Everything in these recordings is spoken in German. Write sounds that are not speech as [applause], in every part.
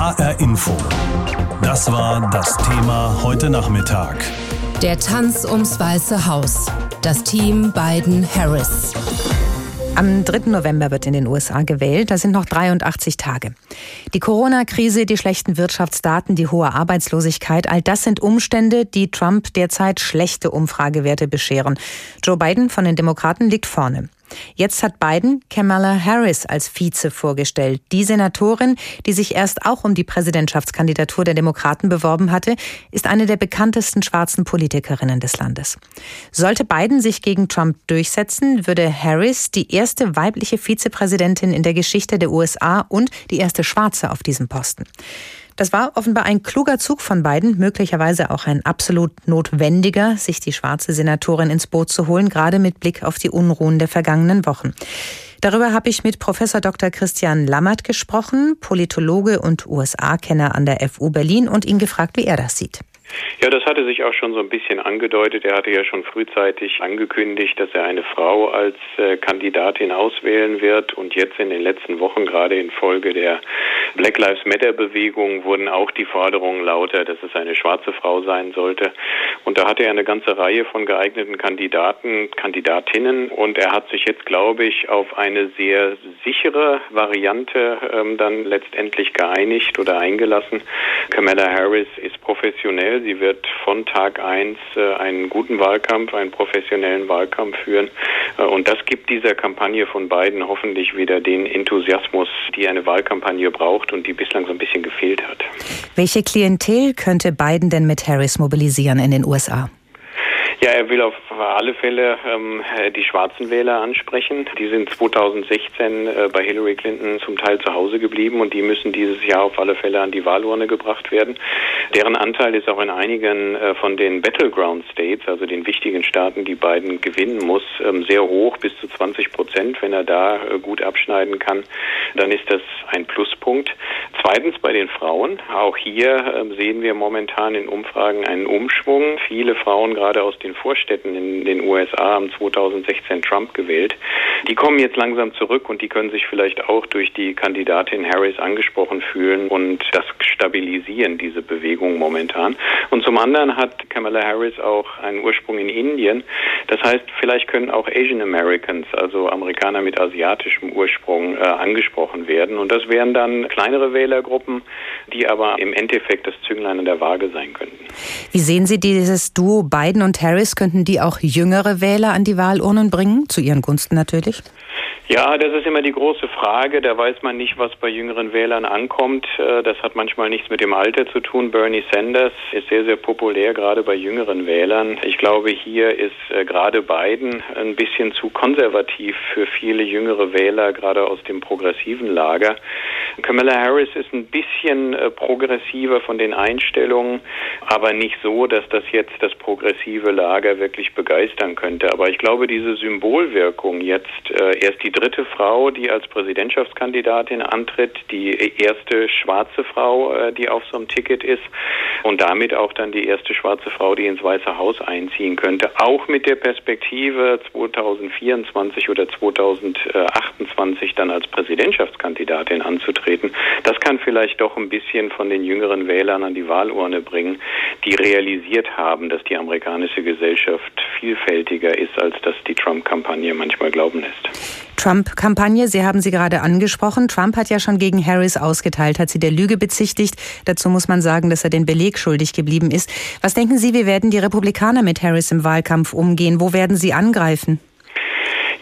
HR Info. Das war das Thema heute Nachmittag. Der Tanz ums Weiße Haus. Das Team Biden-Harris. Am 3. November wird in den USA gewählt. Da sind noch 83 Tage. Die Corona-Krise, die schlechten Wirtschaftsdaten, die hohe Arbeitslosigkeit, all das sind Umstände, die Trump derzeit schlechte Umfragewerte bescheren. Joe Biden von den Demokraten liegt vorne. Jetzt hat Biden Kamala Harris als Vize vorgestellt. Die Senatorin, die sich erst auch um die Präsidentschaftskandidatur der Demokraten beworben hatte, ist eine der bekanntesten schwarzen Politikerinnen des Landes. Sollte Biden sich gegen Trump durchsetzen, würde Harris die erste weibliche Vizepräsidentin in der Geschichte der USA und die erste Schwarze auf diesem Posten. Das war offenbar ein kluger Zug von beiden, möglicherweise auch ein absolut notwendiger, sich die schwarze Senatorin ins Boot zu holen, gerade mit Blick auf die Unruhen der vergangenen Wochen. Darüber habe ich mit Professor Dr. Christian Lammert gesprochen, Politologe und USA-Kenner an der FU Berlin und ihn gefragt, wie er das sieht. Ja, das hatte sich auch schon so ein bisschen angedeutet. Er hatte ja schon frühzeitig angekündigt, dass er eine Frau als äh, Kandidatin auswählen wird. Und jetzt in den letzten Wochen, gerade infolge der Black Lives Matter Bewegung, wurden auch die Forderungen lauter, dass es eine schwarze Frau sein sollte. Und da hatte er eine ganze Reihe von geeigneten Kandidaten, Kandidatinnen. Und er hat sich jetzt, glaube ich, auf eine sehr sichere Variante ähm, dann letztendlich geeinigt oder eingelassen. Kamala Harris ist professionell Sie wird von Tag eins äh, einen guten Wahlkampf, einen professionellen Wahlkampf führen. Äh, und das gibt dieser Kampagne von beiden hoffentlich wieder den Enthusiasmus, die eine Wahlkampagne braucht und die bislang so ein bisschen gefehlt hat. Welche Klientel könnte Biden denn mit Harris mobilisieren in den USA? Ja, er will auf alle Fälle ähm, die schwarzen Wähler ansprechen. Die sind 2016 äh, bei Hillary Clinton zum Teil zu Hause geblieben und die müssen dieses Jahr auf alle Fälle an die Wahlurne gebracht werden. Deren Anteil ist auch in einigen äh, von den Battleground States, also den wichtigen Staaten, die Biden gewinnen muss, ähm, sehr hoch, bis zu 20 Prozent. Wenn er da äh, gut abschneiden kann, dann ist das ein Pluspunkt. Zweitens bei den Frauen. Auch hier äh, sehen wir momentan in Umfragen einen Umschwung. Viele Frauen, gerade aus den Vorstädten in den USA, haben 2016 Trump gewählt. Die kommen jetzt langsam zurück und die können sich vielleicht auch durch die Kandidatin Harris angesprochen fühlen und das stabilisieren, diese Bewegung momentan. Und zum anderen hat Kamala Harris auch einen Ursprung in Indien. Das heißt, vielleicht können auch Asian Americans, also Amerikaner mit asiatischem Ursprung, äh, angesprochen werden. Und das wären dann kleinere Wählergruppen, die aber im Endeffekt das Zünglein in der Waage sein könnten. Wie sehen Sie dieses Duo Biden und Harris? Könnten die auch jüngere Wähler an die Wahlurnen bringen? Zu ihren Gunsten natürlich? Ja, das ist immer die große Frage. Da weiß man nicht, was bei jüngeren Wählern ankommt. Äh, das hat manchmal nichts mit dem Alter zu tun. Bernie Sanders ist sehr, sehr populär, gerade bei jüngeren Wählern. Ich glaube, hier ist äh, gerade Biden ein bisschen zu konservativ für viele jüngere Wähler, gerade aus dem progressiven Lager. Kamala Harris ist ein bisschen äh, progressiver von den Einstellungen, aber nicht so, dass das jetzt das progressive Lager wirklich begeistern könnte. Aber ich glaube, diese Symbolwirkung jetzt erst die dritte Frau, die als Präsidentschaftskandidatin antritt, die erste schwarze Frau, äh, die auf so einem Ticket ist und damit auch dann die erste schwarze Frau, die ins Weiße Haus einziehen könnte, auch mit der Perspektive 2024 oder 2028 dann als Präsidentschaftskandidatin anzutreten. Das kann vielleicht doch ein bisschen von den jüngeren Wählern an die Wahlurne bringen, die realisiert haben, dass die amerikanische Gesellschaft vielfältiger ist, als das die Trump-Kampagne manchmal glauben lässt. Trump-Kampagne, Sie haben sie gerade angesprochen. Trump hat ja schon gegen Harris ausgeteilt, hat sie der Lüge bezichtigt. Dazu muss man sagen, dass er den Beleg schuldig geblieben ist. Was denken Sie, wie werden die Republikaner mit Harris im Wahlkampf umgehen? Wo werden sie angreifen?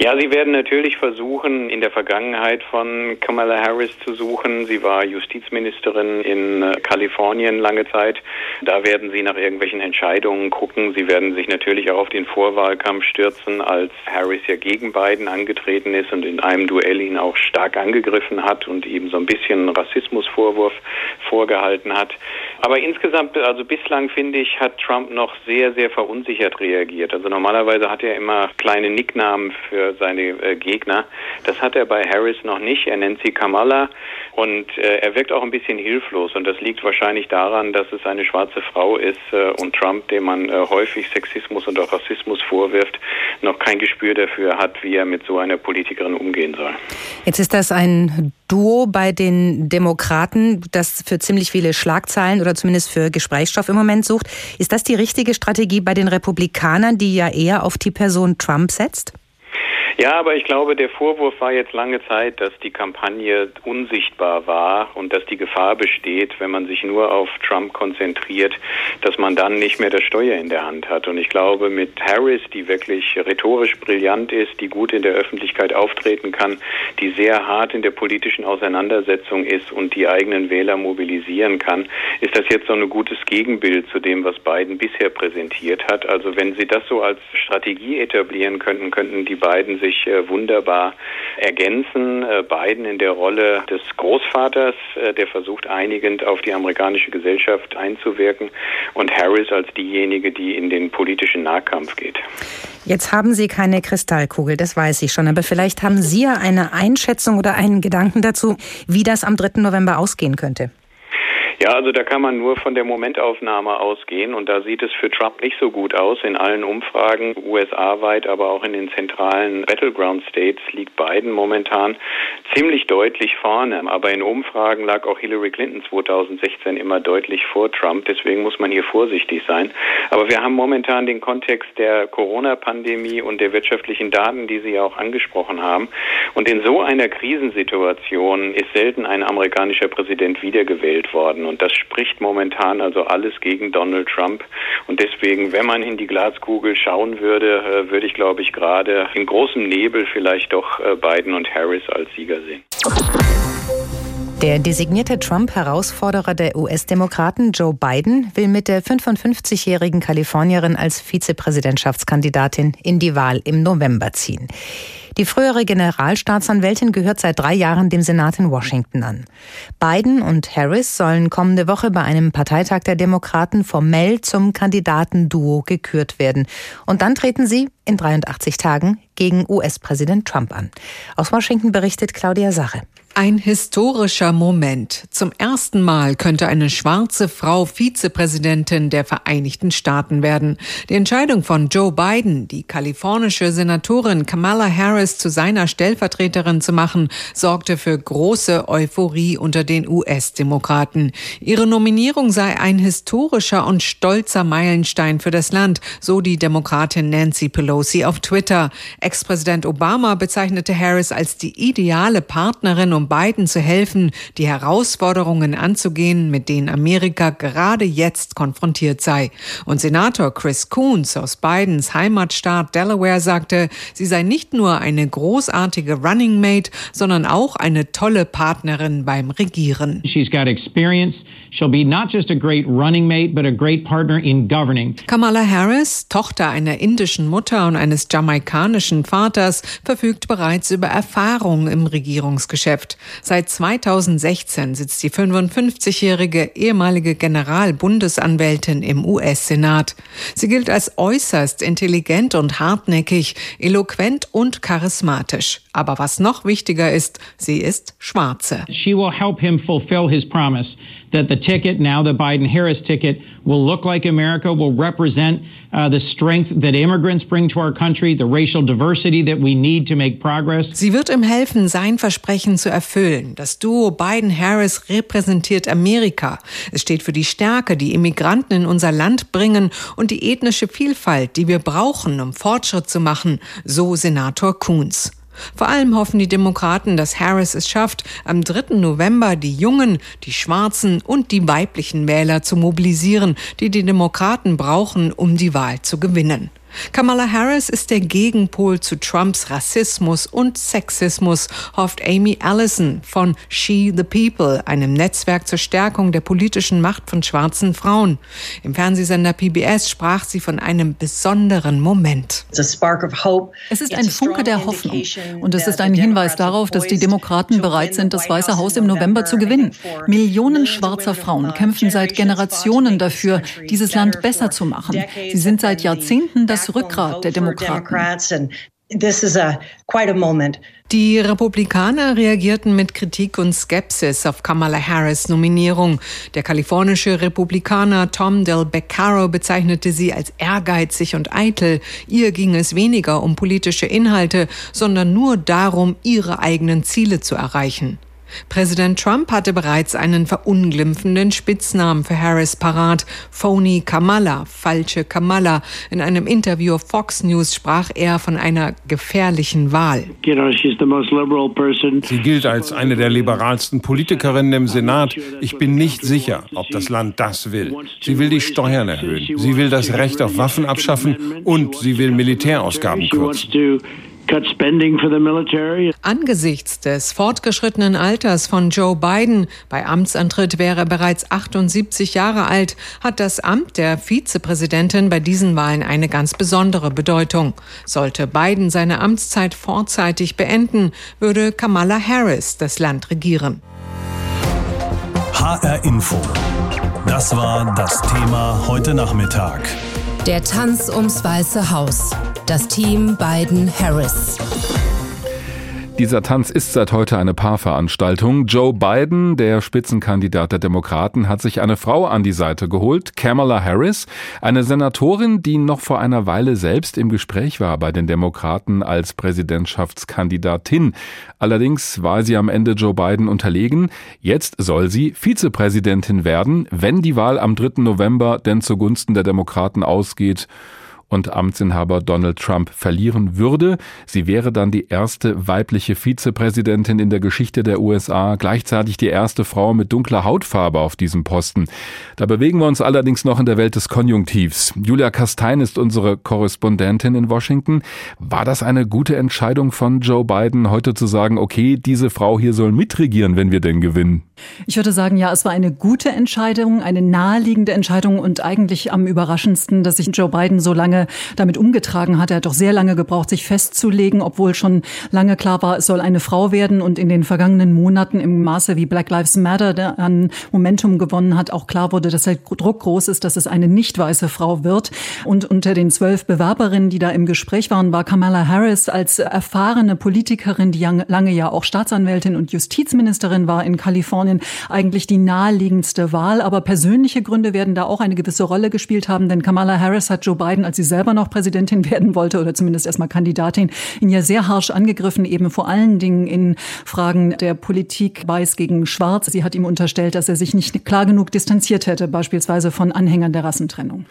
Ja, Sie werden natürlich versuchen, in der Vergangenheit von Kamala Harris zu suchen. Sie war Justizministerin in äh, Kalifornien lange Zeit. Da werden Sie nach irgendwelchen Entscheidungen gucken. Sie werden sich natürlich auch auf den Vorwahlkampf stürzen, als Harris ja gegen Biden angetreten ist und in einem Duell ihn auch stark angegriffen hat und ihm so ein bisschen Rassismusvorwurf vorgehalten hat. Aber insgesamt, also bislang finde ich, hat Trump noch sehr, sehr verunsichert reagiert. Also normalerweise hat er immer kleine Nicknamen für seine äh, Gegner. Das hat er bei Harris noch nicht. Er nennt sie Kamala Und äh, er wirkt auch ein bisschen hilflos und das liegt wahrscheinlich daran, dass es eine schwarze Frau ist äh, und Trump, dem man äh, häufig Sexismus und auch Rassismus vorwirft, noch kein Gespür dafür hat, wie er mit so einer Politikerin umgehen soll. Jetzt ist das ein Duo bei den Demokraten, das für ziemlich viele Schlagzeilen oder zumindest für Gesprächsstoff im Moment sucht. Ist das die richtige Strategie bei den Republikanern, die ja eher auf die Person Trump setzt? Ja, aber ich glaube, der Vorwurf war jetzt lange Zeit, dass die Kampagne unsichtbar war und dass die Gefahr besteht, wenn man sich nur auf Trump konzentriert, dass man dann nicht mehr das Steuer in der Hand hat. Und ich glaube, mit Harris, die wirklich rhetorisch brillant ist, die gut in der Öffentlichkeit auftreten kann, die sehr hart in der politischen Auseinandersetzung ist und die eigenen Wähler mobilisieren kann, ist das jetzt so ein gutes Gegenbild zu dem, was Biden bisher präsentiert hat. Also wenn Sie das so als Strategie etablieren könnten, könnten die beiden sich sich äh, wunderbar ergänzen. Äh, Biden in der Rolle des Großvaters, äh, der versucht einigend auf die amerikanische Gesellschaft einzuwirken und Harris als diejenige, die in den politischen Nahkampf geht. Jetzt haben Sie keine Kristallkugel, das weiß ich schon, aber vielleicht haben Sie ja eine Einschätzung oder einen Gedanken dazu, wie das am 3. November ausgehen könnte. Ja, also da kann man nur von der Momentaufnahme ausgehen und da sieht es für Trump nicht so gut aus. In allen Umfragen, USA-weit, aber auch in den zentralen Battleground States liegt Biden momentan ziemlich deutlich vorne. Aber in Umfragen lag auch Hillary Clinton 2016 immer deutlich vor Trump. Deswegen muss man hier vorsichtig sein. Aber wir haben momentan den Kontext der Corona-Pandemie und der wirtschaftlichen Daten, die Sie ja auch angesprochen haben. Und in so einer Krisensituation ist selten ein amerikanischer Präsident wiedergewählt worden. Und das spricht momentan also alles gegen Donald Trump. Und deswegen, wenn man in die Glaskugel schauen würde, äh, würde ich, glaube ich, gerade in großem Nebel vielleicht doch äh, Biden und Harris als Sieger sehen. Der designierte Trump-Herausforderer der US-Demokraten Joe Biden will mit der 55-jährigen Kalifornierin als Vizepräsidentschaftskandidatin in die Wahl im November ziehen. Die frühere Generalstaatsanwältin gehört seit drei Jahren dem Senat in Washington an. Biden und Harris sollen kommende Woche bei einem Parteitag der Demokraten formell zum Kandidatenduo gekürt werden. Und dann treten sie in 83 Tagen gegen US-Präsident Trump an. Aus Washington berichtet Claudia Sache. Ein historischer Moment. Zum ersten Mal könnte eine schwarze Frau Vizepräsidentin der Vereinigten Staaten werden. Die Entscheidung von Joe Biden, die kalifornische Senatorin Kamala Harris zu seiner Stellvertreterin zu machen, sorgte für große Euphorie unter den US-Demokraten. Ihre Nominierung sei ein historischer und stolzer Meilenstein für das Land, so die Demokratin Nancy Pelosi auf Twitter. Ex-Präsident Obama bezeichnete Harris als die ideale Partnerin, Biden zu helfen, die Herausforderungen anzugehen, mit denen Amerika gerade jetzt konfrontiert sei. Und Senator Chris Coons aus Bidens Heimatstaat Delaware sagte, sie sei nicht nur eine großartige Running Mate, sondern auch eine tolle Partnerin beim Regieren. She's got experience. She'll be not just a great running mate, but a great partner in governing. Kamala Harris, Tochter einer indischen Mutter und eines jamaikanischen Vaters, verfügt bereits über Erfahrung im Regierungsgeschäft. Seit 2016 sitzt die 55-jährige ehemalige Generalbundesanwältin im US-Senat. Sie gilt als äußerst intelligent und hartnäckig, eloquent und charismatisch. Aber was noch wichtiger ist, sie ist Schwarze. She will help him fulfill his promise that the ticket, now the Biden-Harris ticket, will look like America, will represent uh, the strength that immigrants bring to our country, the racial diversity that we need to make progress. Sie wird ihm helfen, sein Versprechen zu erfüllen. Das Duo Biden-Harris repräsentiert Amerika. Es steht für die Stärke, die Immigranten in unser Land bringen und die ethnische Vielfalt, die wir brauchen, um Fortschritt zu machen, so Senator Coons. Vor allem hoffen die Demokraten, dass Harris es schafft, am 3. November die jungen, die schwarzen und die weiblichen Wähler zu mobilisieren, die die Demokraten brauchen, um die Wahl zu gewinnen. Kamala Harris ist der Gegenpol zu Trumps Rassismus und Sexismus, hofft Amy Allison von She the People, einem Netzwerk zur Stärkung der politischen Macht von schwarzen Frauen. Im Fernsehsender PBS sprach sie von einem besonderen Moment. Es ist ein Funke der Hoffnung und es ist ein Hinweis darauf, dass die Demokraten bereit sind, das Weiße Haus im November zu gewinnen. Millionen schwarzer Frauen kämpfen seit Generationen dafür, dieses Land besser zu machen. Sie sind seit Jahrzehnten das Rückgrat der Demokraten. Die Republikaner reagierten mit Kritik und Skepsis auf Kamala Harris Nominierung. Der kalifornische Republikaner Tom Del Beccaro bezeichnete sie als ehrgeizig und eitel. Ihr ging es weniger um politische Inhalte, sondern nur darum, ihre eigenen Ziele zu erreichen. Präsident Trump hatte bereits einen verunglimpfenden Spitznamen für Harris parat, Phony Kamala, falsche Kamala. In einem Interview auf Fox News sprach er von einer gefährlichen Wahl. Sie gilt als eine der liberalsten Politikerinnen im Senat. Ich bin nicht sicher, ob das Land das will. Sie will die Steuern erhöhen. Sie will das Recht auf Waffen abschaffen und sie will Militärausgaben kürzen. Angesichts des fortgeschrittenen Alters von Joe Biden, bei Amtsantritt wäre er bereits 78 Jahre alt, hat das Amt der Vizepräsidentin bei diesen Wahlen eine ganz besondere Bedeutung. Sollte Biden seine Amtszeit vorzeitig beenden, würde Kamala Harris das Land regieren. HR Info. Das war das Thema heute Nachmittag. Der Tanz ums Weiße Haus. Das Team Biden-Harris. Dieser Tanz ist seit heute eine Paarveranstaltung. Joe Biden, der Spitzenkandidat der Demokraten, hat sich eine Frau an die Seite geholt, Kamala Harris, eine Senatorin, die noch vor einer Weile selbst im Gespräch war bei den Demokraten als Präsidentschaftskandidatin. Allerdings war sie am Ende Joe Biden unterlegen. Jetzt soll sie Vizepräsidentin werden, wenn die Wahl am 3. November denn zugunsten der Demokraten ausgeht und Amtsinhaber Donald Trump verlieren würde. Sie wäre dann die erste weibliche Vizepräsidentin in der Geschichte der USA, gleichzeitig die erste Frau mit dunkler Hautfarbe auf diesem Posten. Da bewegen wir uns allerdings noch in der Welt des Konjunktivs. Julia Kastein ist unsere Korrespondentin in Washington. War das eine gute Entscheidung von Joe Biden, heute zu sagen, okay, diese Frau hier soll mitregieren, wenn wir denn gewinnen? Ich würde sagen, ja, es war eine gute Entscheidung, eine naheliegende Entscheidung und eigentlich am überraschendsten, dass sich Joe Biden so lange damit umgetragen hat. Er hat doch sehr lange gebraucht, sich festzulegen, obwohl schon lange klar war, es soll eine Frau werden und in den vergangenen Monaten im Maße, wie Black Lives Matter an Momentum gewonnen hat, auch klar wurde, dass der Druck groß ist, dass es eine nicht weiße Frau wird. Und unter den zwölf Bewerberinnen, die da im Gespräch waren, war Kamala Harris als erfahrene Politikerin, die lange ja auch Staatsanwältin und Justizministerin war in Kalifornien, eigentlich die naheliegendste Wahl. Aber persönliche Gründe werden da auch eine gewisse Rolle gespielt haben, denn Kamala Harris hat Joe Biden, als sie selber noch Präsidentin werden wollte oder zumindest erstmal Kandidatin, ihn ja sehr harsch angegriffen, eben vor allen Dingen in Fragen der Politik weiß gegen schwarz. Sie hat ihm unterstellt, dass er sich nicht klar genug distanziert hätte, beispielsweise von Anhängern der Rassentrennung.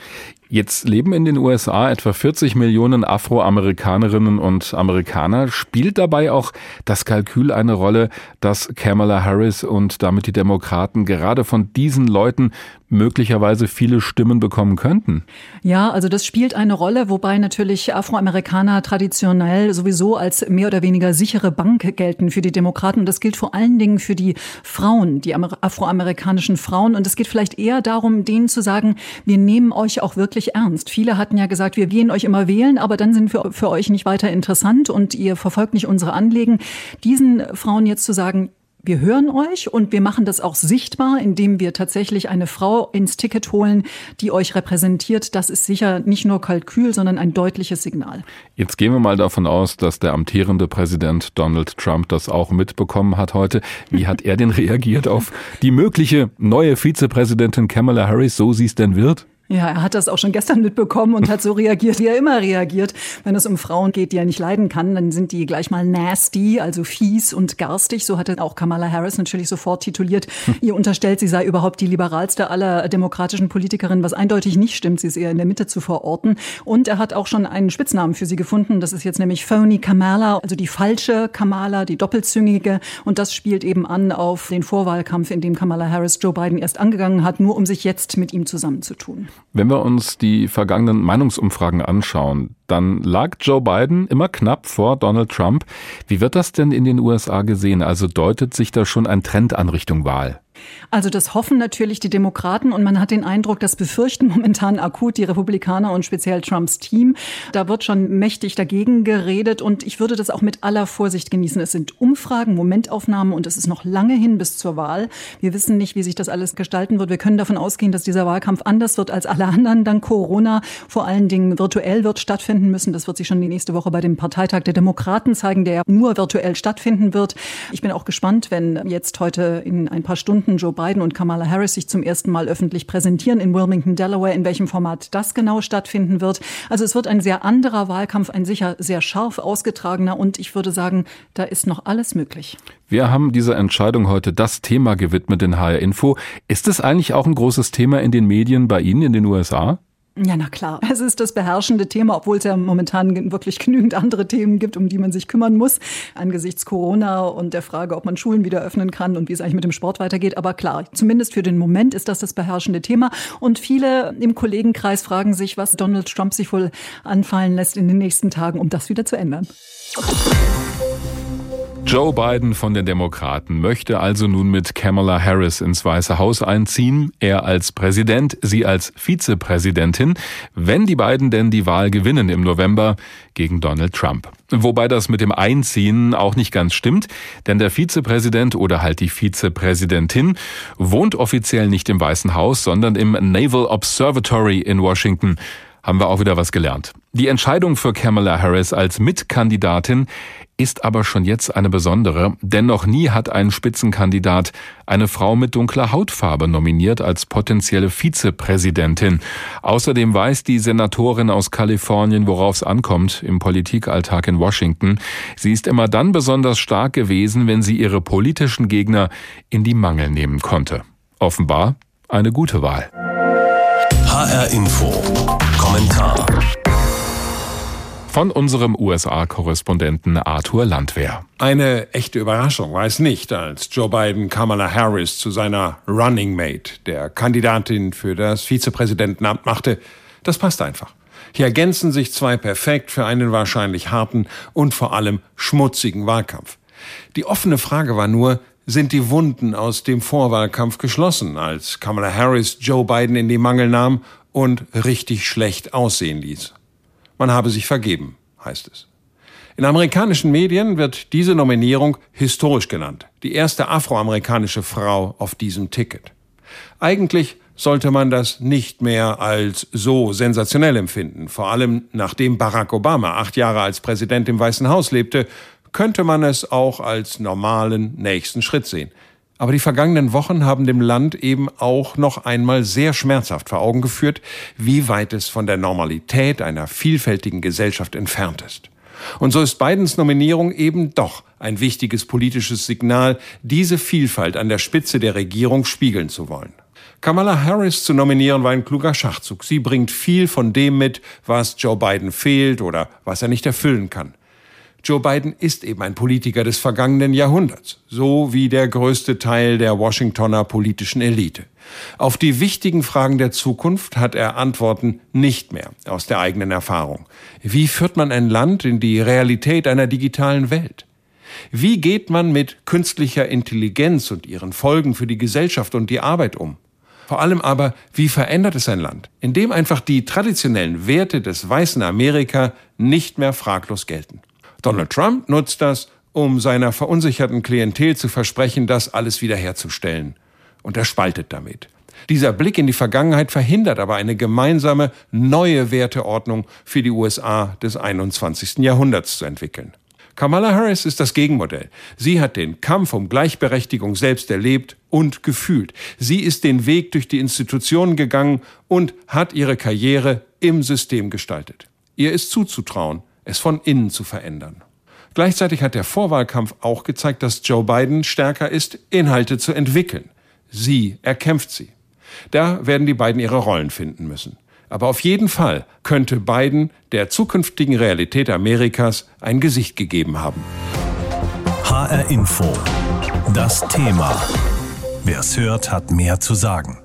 Jetzt leben in den USA etwa 40 Millionen Afroamerikanerinnen und Amerikaner. Spielt dabei auch das Kalkül eine Rolle, dass Kamala Harris und damit die Demokraten gerade von diesen Leuten möglicherweise viele Stimmen bekommen könnten? Ja, also das spielt eine Rolle, wobei natürlich Afroamerikaner traditionell sowieso als mehr oder weniger sichere Bank gelten für die Demokraten. Und das gilt vor allen Dingen für die Frauen, die afroamerikanischen Frauen. Und es geht vielleicht eher darum, denen zu sagen, wir nehmen euch auch wirklich ernst. Viele hatten ja gesagt, wir gehen euch immer wählen, aber dann sind wir für euch nicht weiter interessant und ihr verfolgt nicht unsere Anliegen. Diesen Frauen jetzt zu sagen, wir hören euch und wir machen das auch sichtbar, indem wir tatsächlich eine Frau ins Ticket holen, die euch repräsentiert. Das ist sicher nicht nur Kalkül, sondern ein deutliches Signal. Jetzt gehen wir mal davon aus, dass der amtierende Präsident Donald Trump das auch mitbekommen hat heute. Wie hat er denn [laughs] reagiert auf die mögliche neue Vizepräsidentin Kamala Harris, so sie es denn wird? Ja, er hat das auch schon gestern mitbekommen und hat so reagiert, wie er immer reagiert. Wenn es um Frauen geht, die er nicht leiden kann, dann sind die gleich mal nasty, also fies und garstig. So hatte auch Kamala Harris natürlich sofort tituliert. Ihr unterstellt, sie sei überhaupt die liberalste aller demokratischen Politikerinnen, was eindeutig nicht stimmt. Sie ist eher in der Mitte zu verorten. Und er hat auch schon einen Spitznamen für sie gefunden. Das ist jetzt nämlich Phony Kamala, also die falsche Kamala, die doppelzüngige. Und das spielt eben an auf den Vorwahlkampf, in dem Kamala Harris Joe Biden erst angegangen hat, nur um sich jetzt mit ihm zusammenzutun. Wenn wir uns die vergangenen Meinungsumfragen anschauen, dann lag Joe Biden immer knapp vor Donald Trump. Wie wird das denn in den USA gesehen? Also deutet sich da schon ein Trend an Richtung Wahl? Also das hoffen natürlich die Demokraten und man hat den Eindruck, das befürchten [laughs] momentan akut die Republikaner und speziell Trumps Team. Da wird schon mächtig dagegen geredet und ich würde das auch mit aller Vorsicht genießen. Es sind Umfragen, Momentaufnahmen und es ist noch lange hin bis zur Wahl. Wir wissen nicht, wie sich das alles gestalten wird. Wir können davon ausgehen, dass dieser Wahlkampf anders wird als alle anderen dank Corona, vor allen Dingen virtuell wird stattfinden müssen. Das wird sich schon die nächste Woche bei dem Parteitag der Demokraten zeigen, der ja nur virtuell stattfinden wird. Ich bin auch gespannt, wenn jetzt heute in ein paar Stunden Joe Biden und Kamala Harris sich zum ersten Mal öffentlich präsentieren in Wilmington, Delaware, in welchem Format das genau stattfinden wird. Also es wird ein sehr anderer Wahlkampf, ein sicher sehr scharf ausgetragener und ich würde sagen, da ist noch alles möglich. Wir haben dieser Entscheidung heute das Thema gewidmet in HR Info. Ist es eigentlich auch ein großes Thema in den Medien bei Ihnen in den USA? Ja, na klar. Es ist das beherrschende Thema, obwohl es ja momentan wirklich genügend andere Themen gibt, um die man sich kümmern muss, angesichts Corona und der Frage, ob man Schulen wieder öffnen kann und wie es eigentlich mit dem Sport weitergeht. Aber klar, zumindest für den Moment ist das das beherrschende Thema. Und viele im Kollegenkreis fragen sich, was Donald Trump sich wohl anfallen lässt in den nächsten Tagen, um das wieder zu ändern. Joe Biden von den Demokraten möchte also nun mit Kamala Harris ins Weiße Haus einziehen, er als Präsident, sie als Vizepräsidentin, wenn die beiden denn die Wahl gewinnen im November gegen Donald Trump. Wobei das mit dem Einziehen auch nicht ganz stimmt, denn der Vizepräsident oder halt die Vizepräsidentin wohnt offiziell nicht im Weißen Haus, sondern im Naval Observatory in Washington haben wir auch wieder was gelernt. Die Entscheidung für Kamala Harris als Mitkandidatin ist aber schon jetzt eine besondere, denn noch nie hat ein Spitzenkandidat eine Frau mit dunkler Hautfarbe nominiert als potenzielle Vizepräsidentin. Außerdem weiß die Senatorin aus Kalifornien, worauf es ankommt im Politikalltag in Washington. Sie ist immer dann besonders stark gewesen, wenn sie ihre politischen Gegner in die Mangel nehmen konnte. Offenbar eine gute Wahl. HR Info. Kommentar von unserem USA-Korrespondenten Arthur Landwehr. Eine echte Überraschung war es nicht, als Joe Biden Kamala Harris zu seiner Running Mate, der Kandidatin für das Vizepräsidentenamt, machte. Das passt einfach. Hier ergänzen sich zwei perfekt für einen wahrscheinlich harten und vor allem schmutzigen Wahlkampf. Die offene Frage war nur, sind die Wunden aus dem Vorwahlkampf geschlossen, als Kamala Harris Joe Biden in die Mangel nahm und richtig schlecht aussehen ließ. Man habe sich vergeben, heißt es. In amerikanischen Medien wird diese Nominierung historisch genannt. Die erste afroamerikanische Frau auf diesem Ticket. Eigentlich sollte man das nicht mehr als so sensationell empfinden. Vor allem nachdem Barack Obama acht Jahre als Präsident im Weißen Haus lebte, könnte man es auch als normalen nächsten Schritt sehen. Aber die vergangenen Wochen haben dem Land eben auch noch einmal sehr schmerzhaft vor Augen geführt, wie weit es von der Normalität einer vielfältigen Gesellschaft entfernt ist. Und so ist Bidens Nominierung eben doch ein wichtiges politisches Signal, diese Vielfalt an der Spitze der Regierung spiegeln zu wollen. Kamala Harris zu nominieren war ein kluger Schachzug. Sie bringt viel von dem mit, was Joe Biden fehlt oder was er nicht erfüllen kann. Joe Biden ist eben ein Politiker des vergangenen Jahrhunderts, so wie der größte Teil der Washingtoner politischen Elite. Auf die wichtigen Fragen der Zukunft hat er Antworten nicht mehr aus der eigenen Erfahrung. Wie führt man ein Land in die Realität einer digitalen Welt? Wie geht man mit künstlicher Intelligenz und ihren Folgen für die Gesellschaft und die Arbeit um? Vor allem aber, wie verändert es ein Land, in dem einfach die traditionellen Werte des weißen Amerika nicht mehr fraglos gelten? Donald Trump nutzt das, um seiner verunsicherten Klientel zu versprechen, das alles wiederherzustellen. Und er spaltet damit. Dieser Blick in die Vergangenheit verhindert aber eine gemeinsame neue Werteordnung für die USA des 21. Jahrhunderts zu entwickeln. Kamala Harris ist das Gegenmodell. Sie hat den Kampf um Gleichberechtigung selbst erlebt und gefühlt. Sie ist den Weg durch die Institutionen gegangen und hat ihre Karriere im System gestaltet. Ihr ist zuzutrauen, es von innen zu verändern. Gleichzeitig hat der Vorwahlkampf auch gezeigt, dass Joe Biden stärker ist, Inhalte zu entwickeln. Sie erkämpft sie. Da werden die beiden ihre Rollen finden müssen. Aber auf jeden Fall könnte Biden der zukünftigen Realität Amerikas ein Gesicht gegeben haben. HR Info. Das Thema. Wer es hört, hat mehr zu sagen.